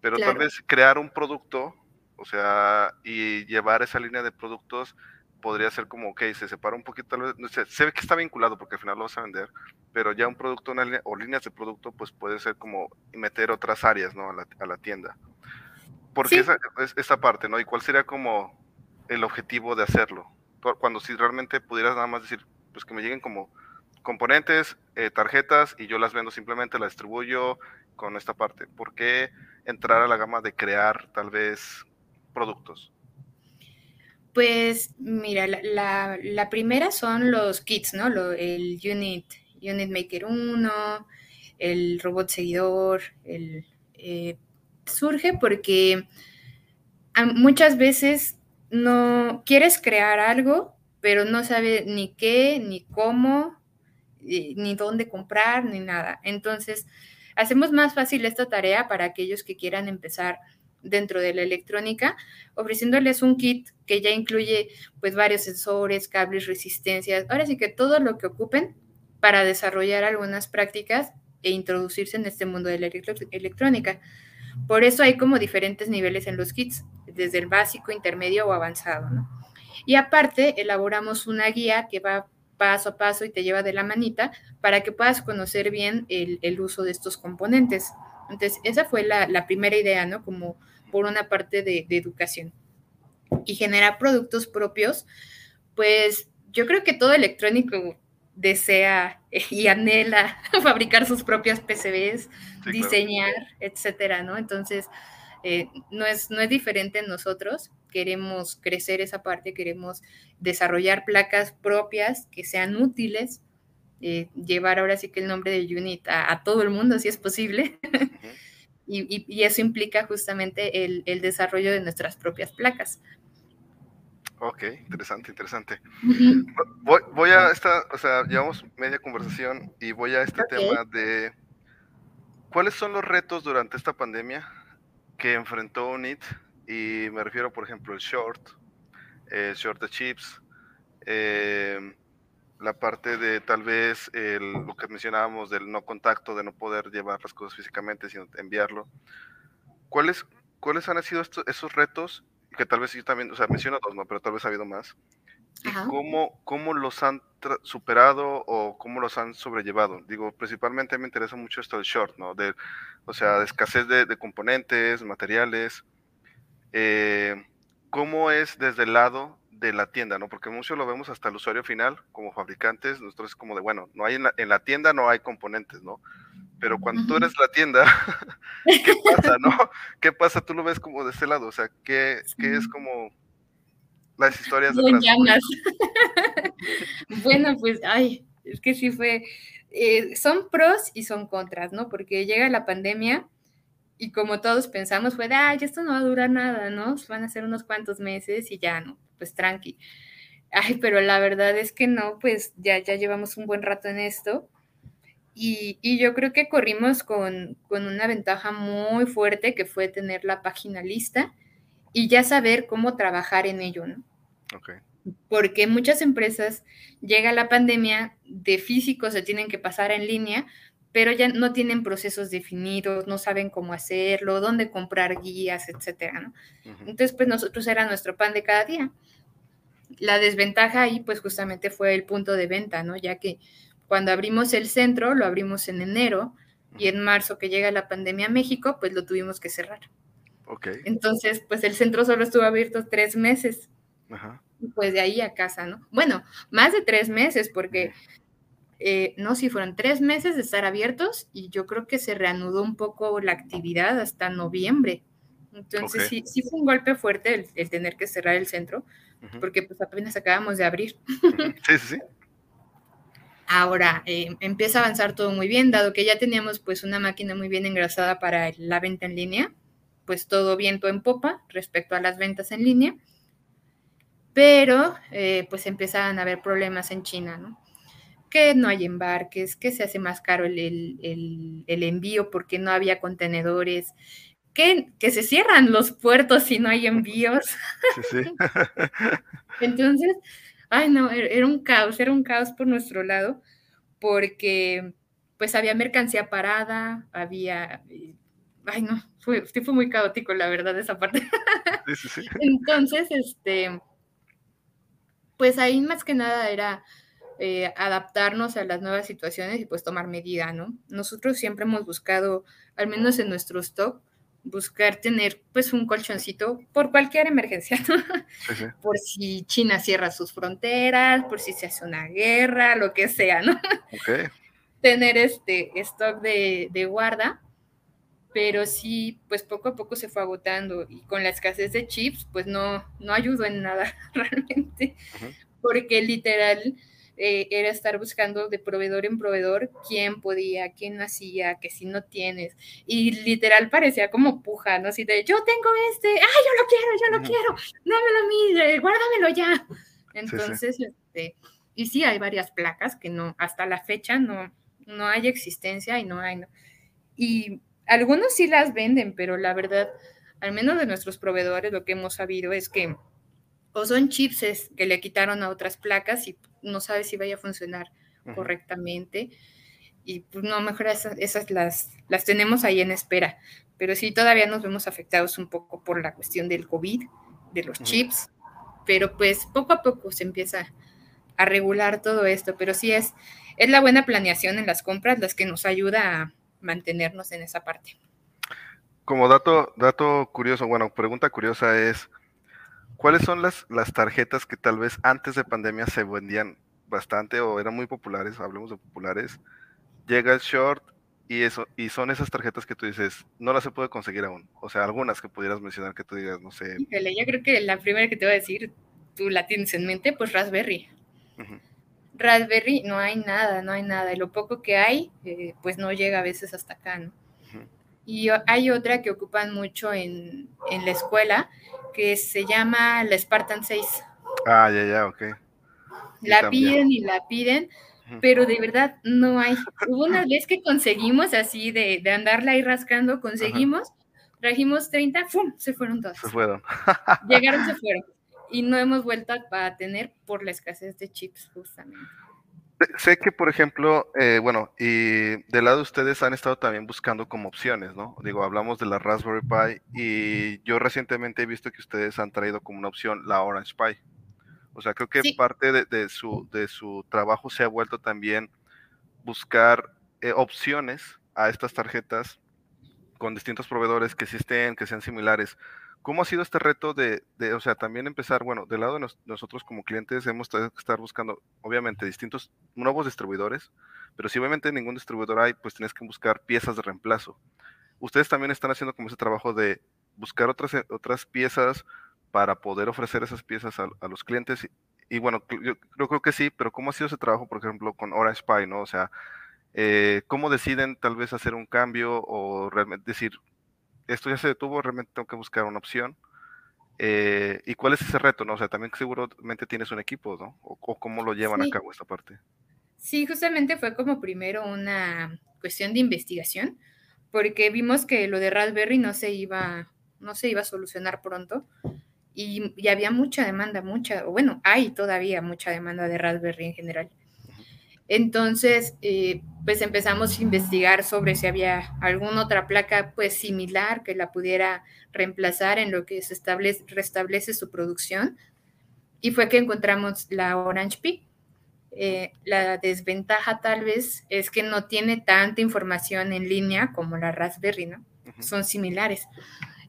Pero tal vez crear un producto, o sea, y llevar esa línea de productos podría ser como, ok, se separa un poquito, tal vez, no sé, se ve que está vinculado porque al final lo vas a vender, pero ya un producto una o líneas de producto, pues puede ser como meter otras áreas, ¿no? A la, a la tienda. Porque esa, esa parte, ¿no? ¿Y cuál sería como el objetivo de hacerlo? Cuando si realmente pudieras nada más decir, pues que me lleguen como componentes, eh, tarjetas, y yo las vendo simplemente, las distribuyo con esta parte. ¿Por qué entrar a la gama de crear tal vez productos? Pues mira, la, primera son los kits, ¿no? el Unit, Unit Maker 1, el robot seguidor, eh, surge porque muchas veces no quieres crear algo, pero no sabes ni qué, ni cómo, ni dónde comprar, ni nada. Entonces, hacemos más fácil esta tarea para aquellos que quieran empezar dentro de la electrónica, ofreciéndoles un kit que ya incluye pues varios sensores, cables, resistencias, ahora sí que todo lo que ocupen para desarrollar algunas prácticas e introducirse en este mundo de la electrónica. Por eso hay como diferentes niveles en los kits, desde el básico, intermedio o avanzado. Y aparte, elaboramos una guía que va paso a paso y te lleva de la manita para que puedas conocer bien el, uso de estos componentes. Entonces, esa fue la, la primera idea, ¿no? Como por una parte de, educación. Y generar productos propios, pues yo creo que todo electrónico desea *laughs* y anhela *laughs* fabricar sus propias PCBs, diseñar, etcétera, ¿no? Entonces, eh, no, es, no es diferente en nosotros, queremos crecer esa parte, queremos desarrollar placas propias que sean útiles, eh, llevar ahora sí que el nombre de Unit a, todo el mundo, si es posible. *laughs* y, eso implica justamente el, desarrollo de nuestras propias placas. Ok, interesante, interesante. voy, a esta, o sea, llevamos media conversación y voy a este tema de cuáles son los retos durante esta pandemia que enfrentó UNIT y me refiero, por ejemplo, el short, el short de chips, em, la parte de tal vez lo que mencionábamos del no contacto, de no poder llevar las cosas físicamente, sino enviarlo. ¿Cuáles, cuáles han sido estos, esos retos? Que tal vez yo también, o sea, menciono dos, ¿no? Pero tal vez ha habido más. ¿Y cómo, cómo los han superado o cómo los han sobrellevado? Digo, principalmente me interesa mucho esto del short, ¿no? De, o sea, de escasez de, de componentes, materiales. Eh, ¿Cómo es desde el lado de la tienda, no? Porque mucho lo vemos hasta el usuario final, como fabricantes, nosotros es como de, bueno, no hay en la, tienda no hay componentes, ¿no? Pero cuando tú eres la tienda, *laughs* ¿qué pasa, no? ¿Qué pasa? Tú lo ves como de ese lado, o sea, ¿qué, qué es como las historias de *laughs* bueno, pues, ay, es que sí fue, eh, son pros y son contras, ¿no? Porque llega la pandemia y como todos pensamos fue de, ay, esto no va a durar nada, ¿no? Van a ser unos cuantos meses y ya no, pues tranqui. Ay, pero la verdad es que no, pues ya, ya llevamos un buen rato en esto. Y, y yo creo que corrimos con, con, una ventaja muy fuerte que fue tener la página lista y ya saber cómo trabajar en ello, ¿no? Okay. Porque muchas empresas llega la pandemia de físico, se tienen que pasar en línea, pero ya no tienen procesos definidos, no saben cómo hacerlo, dónde comprar guías, etcétera, ¿no? Entonces, pues nosotros era nuestro pan de cada día. La desventaja ahí, pues justamente fue el punto de venta, ¿no? Ya que cuando abrimos el centro, lo abrimos en enero, y en marzo que llega la pandemia a México, pues lo tuvimos que cerrar. Ok. Entonces, pues el centro solo estuvo abierto tres meses. Ajá. Y pues de ahí a casa, ¿no? Bueno, más de tres meses, porque eh, no, si fueron tres meses de estar abiertos y yo creo que se reanudó un poco la actividad hasta noviembre. Entonces sí, sí fue un golpe fuerte el, tener que cerrar el centro, porque pues apenas acabamos de abrir. Sí, sí, sí. Ahora eh, empieza a avanzar todo muy bien, dado que ya teníamos pues una máquina muy bien engrasada para la venta en línea, pues todo viento en popa respecto a las ventas en línea, pero eh, pues empezaban a haber problemas en China, ¿no? que no hay embarques, que se hace más caro el, envío porque no había contenedores, que, que, se cierran los puertos si no hay envíos. Sí, sí. *laughs* Entonces, ay no, er, era un caos, era un caos por nuestro lado, porque pues había mercancía parada, había, ay no, fue, fue muy caótico la verdad esa parte. Sí, sí, sí. *laughs* Entonces, este, pues ahí más que nada era eh, adaptarnos a las nuevas situaciones y pues tomar medida, ¿no? Nosotros siempre hemos buscado, al menos en nuestro stock, buscar tener pues un colchoncito por cualquier emergencia, ¿no? Por si China cierra sus fronteras, por si se hace una guerra, lo que sea, ¿no? Okay. tener este stock de, de, guarda, pero sí, pues poco a poco se fue agotando y con la escasez de chips, pues no, no ayudó en nada *laughs* realmente, porque literal eh, era estar buscando de proveedor en proveedor quién podía, quién hacía, que si no tienes. Y literal parecía como puja, ¿no? Así de, yo tengo este, ¡ay, yo lo quiero, yo lo quiero! Dámelo a mí, guárdamelo ya. Entonces, este, y sí hay varias placas que no, hasta la fecha no, no hay existencia y no hay, no. Y algunos sí las venden, pero la verdad, al menos de nuestros proveedores, lo que hemos sabido es que o son chips que le quitaron a otras placas y no sabe si vaya a funcionar correctamente. Y pues no, mejor esas, esas, las, las tenemos ahí en espera. Pero sí, todavía nos vemos afectados un poco por la cuestión del COVID, de los chips. Pero pues poco a poco se empieza a regular todo esto. Pero sí es, es la buena planeación en las compras las que nos ayuda a mantenernos en esa parte. Como dato, dato curioso, bueno, pregunta curiosa es, ¿cuáles son las, las tarjetas que tal vez antes de pandemia se vendían bastante o eran muy populares, hablemos de populares. Llega el short y eso y son esas tarjetas que tú dices, no las se puede conseguir aún. O sea, algunas que pudieras mencionar que tú digas, no sé. yo creo que la primera que te voy a decir, tú la tienes en mente, pues Raspberry. Raspberry no hay nada, no hay nada. Y lo poco que hay, eh, pues no llega a veces hasta acá, ¿no? Y hay otra que ocupan mucho en, en, la escuela, que se llama la Spartan 6. Ah, ya, ya, ok. la piden y la piden, pero de verdad no hay. Hubo una vez que conseguimos así de, de andarla ahí rascando, conseguimos, trajimos 30, ¡fum! Se fueron todas. Se fueron. *laughs* Llegaron, se fueron. Y no hemos vuelto a tener por la escasez de chips, justamente. Sé que, por ejemplo, eh, bueno, y del lado de ustedes han estado también buscando como opciones, ¿no? Digo, hablamos de la Raspberry Pi y yo recientemente he visto que ustedes han traído como una opción la Orange Pi. O sea, creo que parte de, su, de su trabajo se ha vuelto también buscar eh, opciones a estas tarjetas con distintos proveedores que existen, que sean similares. ¿Cómo ha sido este reto de, o sea, también empezar, bueno, del lado de nosotros como clientes hemos tenido que estar buscando, obviamente, distintos nuevos distribuidores, pero si obviamente ningún distribuidor hay, pues tienes que buscar piezas de reemplazo. Ustedes también están haciendo como ese trabajo de buscar otras, eh, otras piezas para poder ofrecer esas piezas a, los clientes. Y, bueno, yo, creo que sí, pero ¿cómo ha sido ese trabajo, por ejemplo, con Orange Pi, ¿no? O sea, eh, ¿cómo deciden tal vez hacer un cambio o realmente decir, esto ya se detuvo, realmente tengo que buscar una opción. Eh, ¿Y cuál es ese reto? No? O sea, también seguramente tienes un equipo, ¿no? O, cómo lo llevan a cabo esta parte. Sí, justamente fue como primero una cuestión de investigación, porque vimos que lo de Raspberry no se iba, no se iba a solucionar pronto. Y, y había mucha demanda, mucha, o bueno, hay todavía mucha demanda de Raspberry en general. Entonces, eh, pues empezamos a investigar sobre si había alguna otra placa pues similar que la pudiera reemplazar en lo que se establece, restablece su producción. Y fue que encontramos la Orange Pi. Eh, la desventaja tal vez es que no tiene tanta información en línea como la Raspberry, ¿no? Son similares.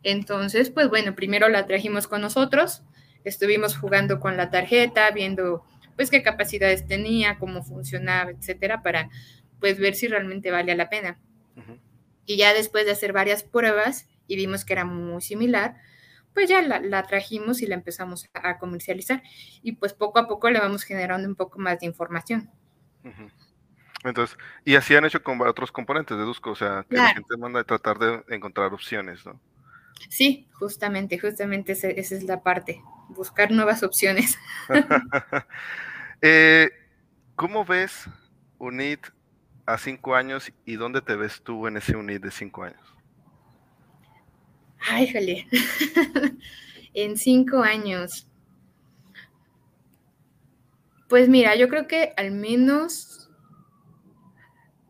Entonces, pues bueno, primero la trajimos con nosotros, estuvimos jugando con la tarjeta, viendo pues qué capacidades tenía, cómo funcionaba, etcétera, para pues ver si realmente valía la pena. Y ya después de hacer varias pruebas y vimos que era muy similar, pues ya la, trajimos y la empezamos a comercializar. Y pues poco a poco le vamos generando un poco más de información. Entonces, y así han hecho con otros componentes, deduzco, o sea, que la gente manda a tratar de encontrar opciones, ¿no? Sí, justamente, justamente esa es la parte buscar nuevas opciones. *laughs* *laughs* Eh, ¿Cómo ves UNIT a cinco años y dónde te ves tú en ese UNIT de cinco años? Ay, jale. *laughs* en cinco años. Pues mira, yo creo que al menos,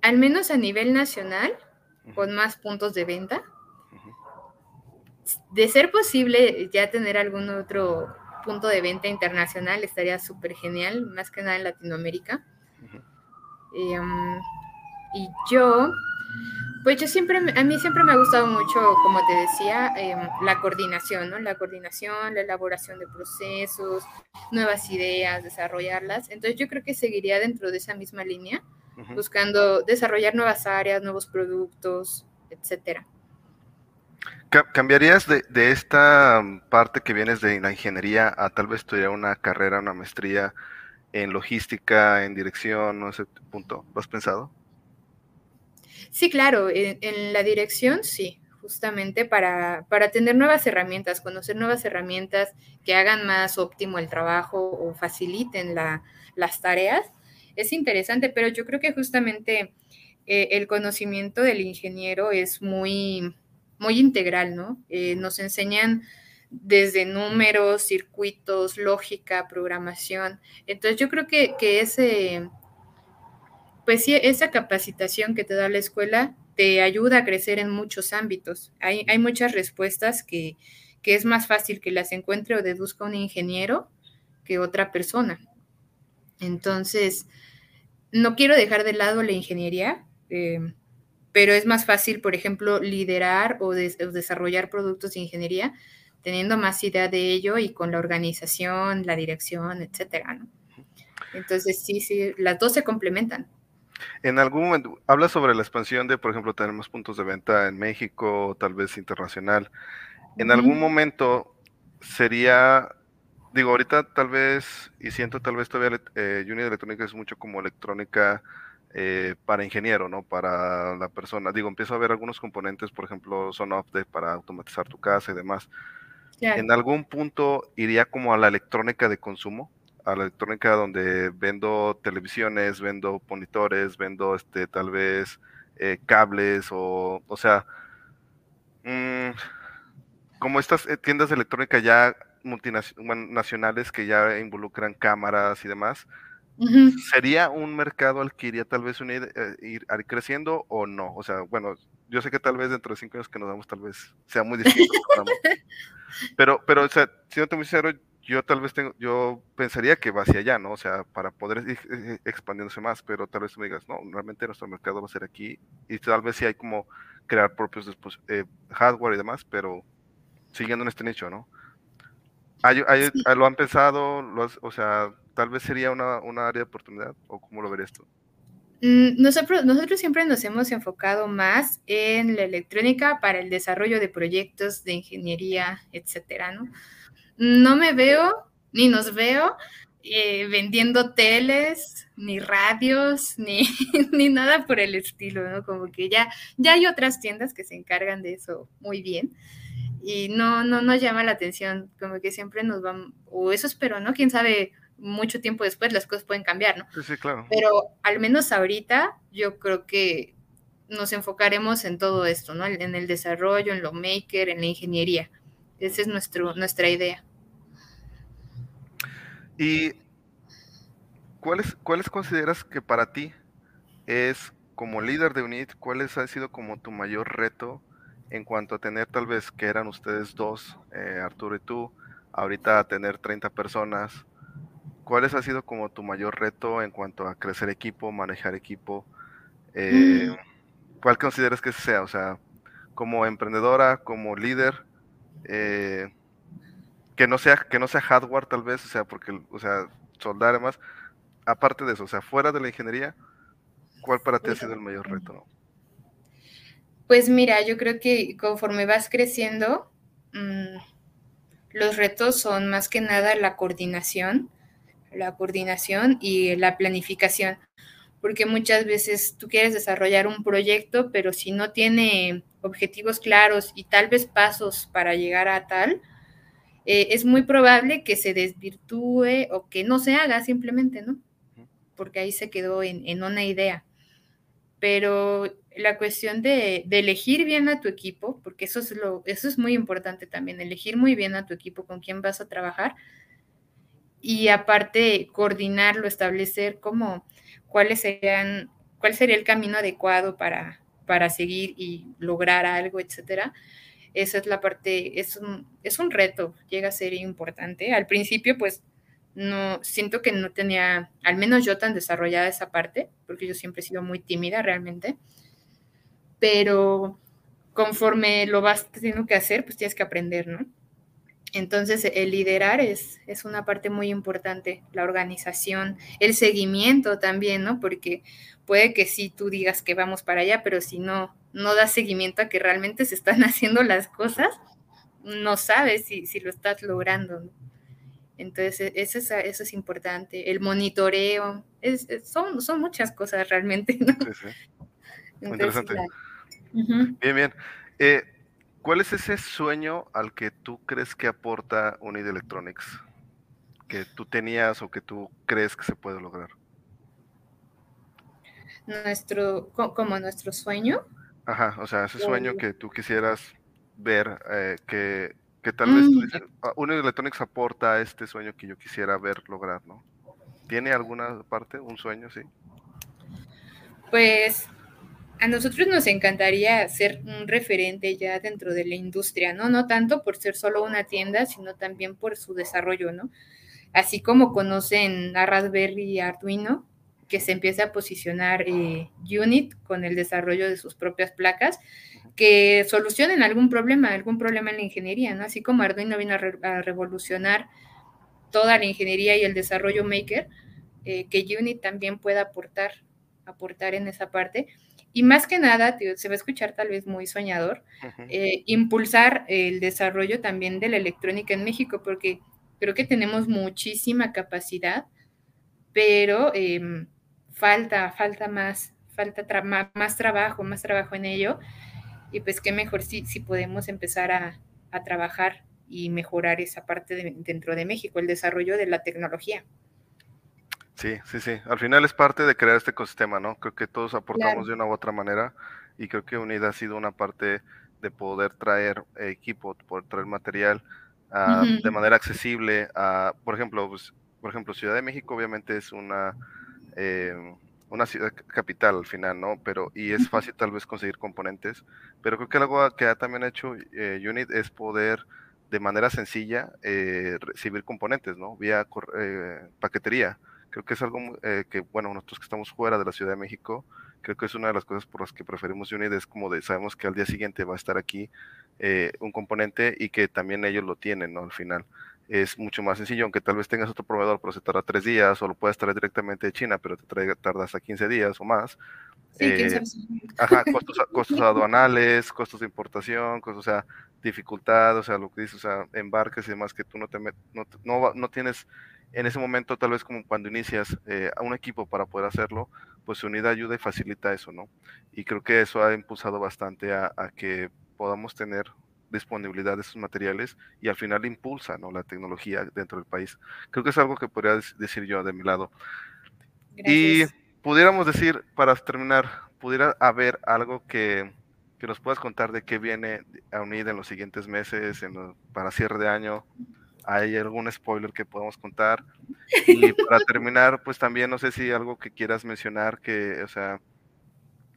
al menos a nivel nacional, con más puntos de venta, de ser posible ya tener algún otro punto de venta internacional estaría súper genial, más que nada en Latinoamérica. Em, y yo, pues yo siempre, a mí siempre me ha gustado mucho, como te decía, em, la coordinación, ¿no? La coordinación, la elaboración de procesos, nuevas ideas, desarrollarlas. Entonces yo creo que seguiría dentro de esa misma línea, buscando desarrollar nuevas áreas, nuevos productos, etcétera. ¿Cambiarías de, esta parte que vienes de la ingeniería a tal vez estudiar una carrera, una maestría en logística, en dirección, no sé, punto? ¿Lo has pensado? Sí, claro, en, la dirección sí, justamente para, para, tener nuevas herramientas, conocer nuevas herramientas que hagan más óptimo el trabajo o faciliten las tareas. Es interesante, pero yo creo que justamente eh, el conocimiento del ingeniero es muy muy integral, ¿no? Eh, nos enseñan desde números, circuitos, lógica, programación. Entonces yo creo que, ese, pues sí, esa capacitación que te da la escuela te ayuda a crecer en muchos ámbitos. Hay, hay muchas respuestas que, es más fácil que las encuentre o deduzca un ingeniero que otra persona. Entonces, no quiero dejar de lado la ingeniería. Eh, pero es más fácil, por ejemplo, liderar o, desarrollar productos de ingeniería teniendo más idea de ello y con la organización, la dirección, etcétera, Entonces, sí, sí, las dos se complementan. En algún momento, habla sobre la expansión de, por ejemplo, tenemos puntos de venta en México, tal vez internacional. En algún momento sería, digo, ahorita tal vez, y siento tal vez todavía eh, Unit Electrónica es mucho como electrónica eh, para ingeniero, ¿no? Para la persona. Digo, empiezo a ver algunos componentes, por ejemplo, son update para automatizar tu casa y demás. En algún punto iría como a la electrónica de consumo, a la electrónica donde vendo televisiones, vendo monitores, vendo este tal vez eh, cables o, o sea, mmm, como estas eh, tiendas de electrónica ya multinacionales que ya involucran cámaras y demás, ¿sería un mercado al que iría tal vez eh, ir, creciendo o no? O sea, bueno, yo sé que tal vez dentro de cinco años que nos damos tal vez sea muy distinto. *laughs* pero, pero, o sea, si no te muy sincero, yo tal vez tengo, yo pensaría que va hacia allá, ¿no? O sea, para poder ir eh, expandiéndose más, pero tal vez tú me digas, no, realmente nuestro mercado va a ser aquí y tal vez sí hay como crear propios hardware y demás, pero siguiendo en este nicho, ¿no? ¿Lo han pensado? o sea, tal vez sería una, área de oportunidad o cómo lo verías tú? Mm, nosotros, nosotros siempre nos hemos enfocado más en la electrónica para el desarrollo de proyectos de ingeniería, etcétera, ¿no? No me veo, ni nos veo eh, vendiendo teles, ni radios, *laughs* ni, ni, nada por el estilo, ¿no? Como que ya, ya hay otras tiendas que se encargan de eso muy bien y no, no nos llama la atención, como que siempre nos van, o eso espero, ¿no? Quién sabe, mucho tiempo después las cosas pueden cambiar, ¿no? Sí, sí, claro. Pero al menos ahorita yo creo que nos enfocaremos en todo esto, ¿no? En el desarrollo, en lo maker, en la ingeniería. Esa es nuestro, nuestra idea. ¿Y cuáles, cuáles consideras que para ti es como líder de UNIT, cuáles ha sido como tu mayor reto en cuanto a tener tal vez que eran ustedes dos, eh, Arturo y tú, ahorita a tener 30 personas, ¿cuáles ha sido como tu mayor reto en cuanto a crecer equipo, manejar equipo? Eh, mm. ¿Cuál consideras que sea? O sea, como emprendedora, como líder, eh, que no sea que no sea hardware tal vez, o sea, porque, o sea, soldar además, aparte de eso, o sea, fuera de la ingeniería, ¿cuál para ti ha sido el mayor reto? Pues mira, yo creo que conforme vas creciendo, mm, los retos son más que nada la coordinación, la coordinación y la planificación, porque muchas veces tú quieres desarrollar un proyecto, pero si no tiene objetivos claros y tal vez pasos para llegar a tal, eh, es muy probable que se desvirtúe o que no se haga simplemente, ¿no? Porque ahí se quedó en, en una idea. Pero la cuestión de, elegir bien a tu equipo, porque eso es, lo, eso es muy importante también, elegir muy bien a tu equipo con quién vas a trabajar y aparte coordinarlo, establecer cómo, cuáles serían, cuál sería el camino adecuado para, para seguir y lograr algo, etcétera. Esa es la parte, es un, es un reto, llega a ser importante. Al principio, pues, no, siento que no tenía, al menos yo tan desarrollada esa parte, porque yo siempre he sido muy tímida realmente pero conforme lo vas teniendo que hacer, pues tienes que aprender, ¿no? Entonces, el liderar es, es una parte muy importante, la organización, el seguimiento también, ¿no? Porque puede que sí tú digas que vamos para allá, pero si no, no das seguimiento a que realmente se están *laughs* haciendo las cosas, no sabes si, lo estás logrando. ¿no? Entonces, e, eso es, eso es importante. El monitoreo, es, son, son muchas cosas realmente, *laughs* ¿no? Sí, sí. interesante. Bien, bien. Eh, ¿Cuál es ese sueño al que tú crees que aporta Unid Electronics? Que tú tenías o que tú crees que se puede lograr. Nuestro, como nuestro sueño. Ajá, o sea, ese sueño que tú quisieras ver, eh, que, que, tal vez mm. Electronics aporta este sueño que yo quisiera ver lograr, ¿no? ¿Tiene alguna parte, un sueño, sí? Pues a nosotros nos encantaría ser un referente ya dentro de la industria, ¿no? No tanto por ser solo una tienda, sino también por su desarrollo, ¿no? Así como conocen a Raspberry y Arduino, que se empieza a posicionar eh, Unit con el desarrollo de sus propias placas, que solucionen algún problema, algún problema en la ingeniería, ¿no? Así como Arduino vino a, a revolucionar toda la ingeniería y el desarrollo maker, eh, que Unit también pueda aportar, aportar en esa parte. Y más que nada, se va a escuchar tal vez muy soñador, eh, impulsar el desarrollo también de la electrónica en México, porque creo que tenemos muchísima capacidad, pero em, falta, falta más, falta más trabajo, más trabajo en ello. Y pues qué mejor si, si podemos empezar a, a trabajar y mejorar esa parte dentro de México, el desarrollo de la tecnología. Sí, sí, sí. Al final es parte de crear este ecosistema, ¿no? Creo que todos aportamos de una u otra manera y creo que UNIDA ha sido una parte de poder traer equipo, poder traer material ah, de manera accesible. A, por ejemplo, pues, por ejemplo, Ciudad de México obviamente es una eh, una ciudad capital al final, ¿no? Pero, y es fácil tal vez conseguir componentes, pero creo que algo que ha también hecho eh, Unit es poder de manera sencilla eh, recibir componentes, ¿no? Vía eh, paquetería. Creo que es algo que, bueno, nosotros que estamos fuera de la Ciudad de México, creo que es una de las cosas por las que preferimos Unit, es como de, sabemos que al día siguiente va a estar aquí un componente y que también ellos lo tienen, ¿no? Al final es mucho más sencillo, aunque tal vez tengas otro proveedor, pero se tarda tres días, o lo puedes traer directamente de China, pero te trae, tarda hasta 15 días o más. Sí, eh, ajá, costos, costos aduanales, costos de importación, costos, o sea, dificultad, o sea, lo que dices, o sea, embarques y demás que tú no, te no, no, no, tienes en ese momento, tal vez como cuando inicias eh, a un equipo para poder hacerlo, pues su unidad ayuda y facilita eso, ¿no? Y creo que eso ha impulsado bastante a, a que podamos tener disponibilidad de esos materiales y al final impulsa ¿no? la tecnología dentro del país. Creo que es algo que podría decir yo de mi lado. Y pudiéramos decir, para terminar, pudiera haber algo que, que nos puedas contar de qué viene a unir en los siguientes meses, en para cierre de año. ¿Hay algún spoiler que podamos contar? Y para *laughs* terminar, pues también no sé si algo que quieras mencionar, que, o sea,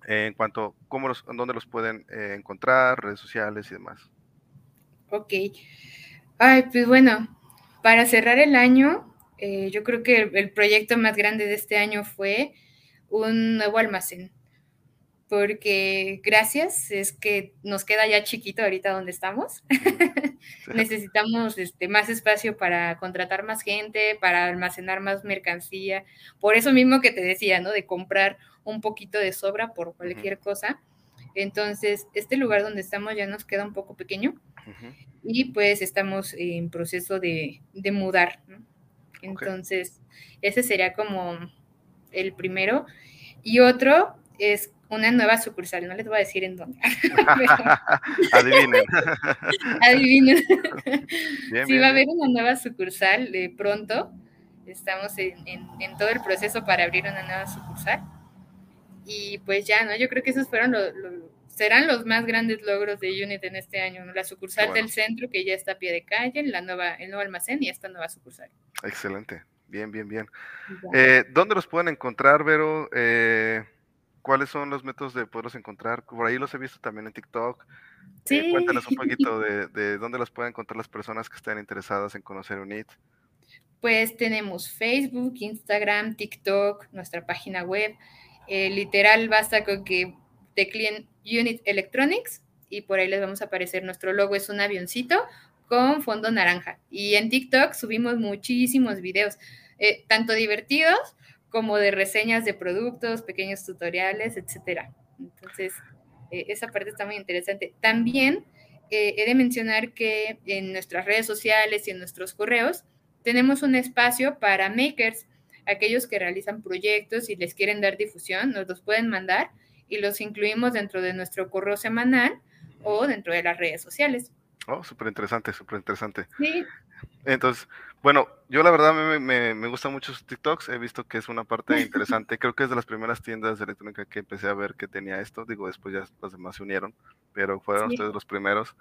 en cuanto a cómo los, dónde los pueden eh, encontrar, redes sociales y demás. Ok. Ay, pues bueno, para cerrar el año, eh, yo creo que el, proyecto más grande de este año fue un nuevo almacén. Porque gracias, es que nos queda ya chiquito ahorita donde estamos. *laughs* Necesitamos este, más espacio para contratar más gente, para almacenar más mercancía. Por eso mismo que te decía, ¿no? De comprar un poquito de sobra por cualquier cosa. Entonces, este lugar donde estamos ya nos queda un poco pequeño y pues estamos en proceso de, mudar. Entonces, ese sería como el primero. Y otro es una nueva sucursal, no les voy a decir en dónde. *laughs* Adivinen. *laughs* Adivinen. sí, va a haber una nueva sucursal de pronto. Estamos en, todo el proceso para abrir una nueva sucursal. Y pues ya, ¿no? Yo creo que esos fueron los serán los más grandes logros de Unit en este año, la sucursal del centro que ya está a pie de calle, la nueva, el nuevo almacén y esta nueva sucursal. Excelente, bien, bien, bien. Eh, ¿Dónde los pueden encontrar, Vero? Eh, ¿Cuáles son los métodos de poderlos encontrar? Por ahí los he visto también en TikTok. Eh, sí. cuéntanos un poquito *laughs* de, de, dónde los pueden encontrar las personas que estén interesadas en conocer UNIT. Pues tenemos Facebook, Instagram, TikTok, nuestra página web. Literal, basta con que tecleen Unit Electronics y por ahí les vamos a aparecer. Nuestro logo es un avioncito con fondo naranja. Y en TikTok subimos muchísimos videos, eh, tanto divertidos como de reseñas de productos, pequeños tutoriales, etcétera. Entonces, eh, esa parte está muy interesante. También eh, he de mencionar que en nuestras redes sociales y en nuestros correos tenemos un espacio para makers, aquellos que realizan proyectos y les quieren dar difusión, nos los pueden mandar y los incluimos dentro de nuestro correo semanal o dentro de las redes sociales. Oh, súper interesante, súper interesante. Sí. Entonces, bueno, yo la verdad me, me, me gustan mucho sus TikToks, he visto que es una parte *laughs* interesante, creo que es de las primeras tiendas de electrónica que empecé a ver que tenía esto, digo, después ya los demás se unieron, pero fueron ustedes los primeros.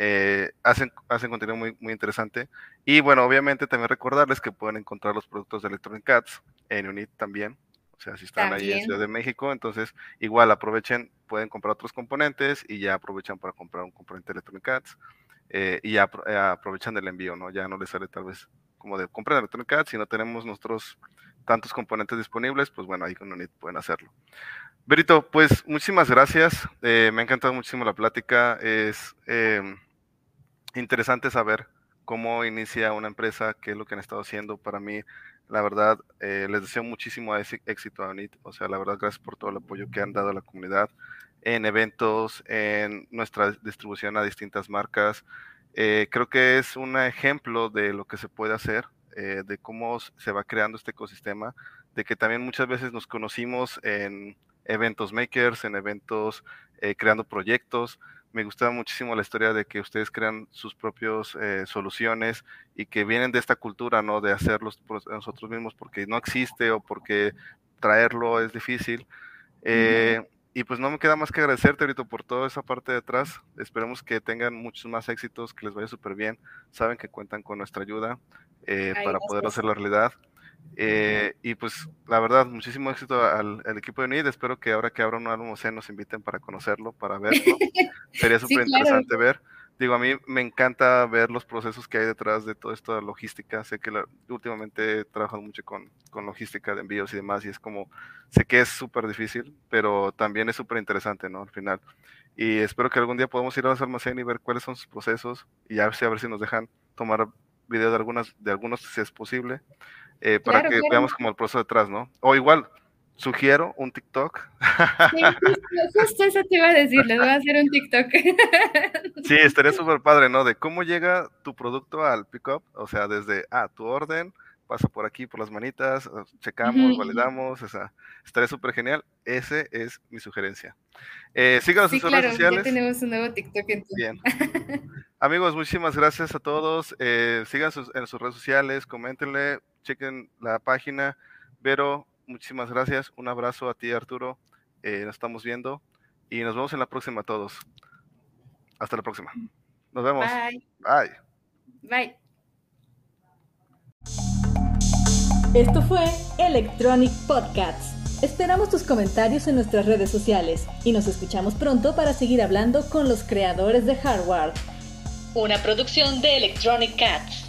Eh, hacen, hacen contenido muy, muy interesante. Y bueno, obviamente también recordarles que pueden encontrar los productos de Electronic Cats en Unit también, o sea, si están ahí en Ciudad de México, entonces igual aprovechen, pueden comprar otros componentes y ya aprovechan para comprar un componente Electronic Arts eh, y ya eh, aprovechan el envío, ¿no? Ya no les sale tal vez como de comprar Electronic Arts, si no tenemos nuestros tantos componentes disponibles, pues bueno, ahí con Unit pueden hacerlo. Berito, pues muchísimas gracias. Eh, me ha encantado muchísimo la plática. Es em, interesante saber cómo inicia una empresa, qué es lo que han estado haciendo. Para mí La verdad, eh, les deseo muchísimo éxito a UNIT. O sea, la verdad, gracias por todo el apoyo que han dado a la comunidad en eventos, en nuestra distribución a distintas marcas. Eh, creo que es un ejemplo de lo que se puede hacer, eh, de cómo se va creando este ecosistema, de que también muchas veces nos conocimos en eventos makers, en eventos creando proyectos, me gusta muchísimo la historia de que ustedes crean sus propias eh, soluciones y que vienen de esta cultura, ¿no? De hacerlos nosotros mismos porque no existe o porque traerlo es difícil. Eh, y pues no me queda más que agradecerte ahorita por toda esa parte de atrás. Esperemos que tengan muchos más éxitos, que les vaya súper bien. Saben que cuentan con nuestra ayuda eh, para poder hacer la realidad. Eh, y pues la verdad, muchísimo éxito al, equipo de UNID. Espero que ahora que abra un nuevo museo nos inviten para conocerlo, para verlo. Sería *laughs* súper interesante ver. Digo, a mí me encanta ver los procesos que hay detrás de toda esta logística. Sé que últimamente he trabajado mucho con, con, logística de envíos y demás, y es como, sé que es súper difícil, pero también es súper interesante, ¿no? Al final. Y espero que algún día podamos ir a los almacén y ver cuáles son sus procesos, y ya a ver si nos dejan tomar video de, algunas, de algunos si es posible. Eh, para que veamos como el proceso detrás, ¿no? O igual, sugiero un TikTok. Sí, justo, eso te iba a decir, les voy a hacer un TikTok. *laughs* Sí, estaría súper padre, ¿no? De cómo llega tu producto al pickup, o sea, desde, ah, tu orden, pasa por aquí, por las manitas, ah, checamos, validamos, o sea, estaría súper genial. Ese es mi sugerencia. Eh, síganos en sus redes sociales. Ya tenemos un nuevo TikTok entonces. Bien. *laughs* Amigos, muchísimas gracias a todos. Eh, sigan en sus redes sociales, coméntenle, chequen la página. Vero, muchísimas gracias. Un abrazo a ti, Arturo. Eh, nos estamos viendo y nos vemos en la próxima a todos. Hasta la próxima. Nos vemos. Bye. Bye. Bye. Esto fue Electronic Podcasts. Esperamos tus comentarios en nuestras redes sociales y nos escuchamos pronto para seguir hablando con los creadores de hardware. Una producción de Electronic Cats.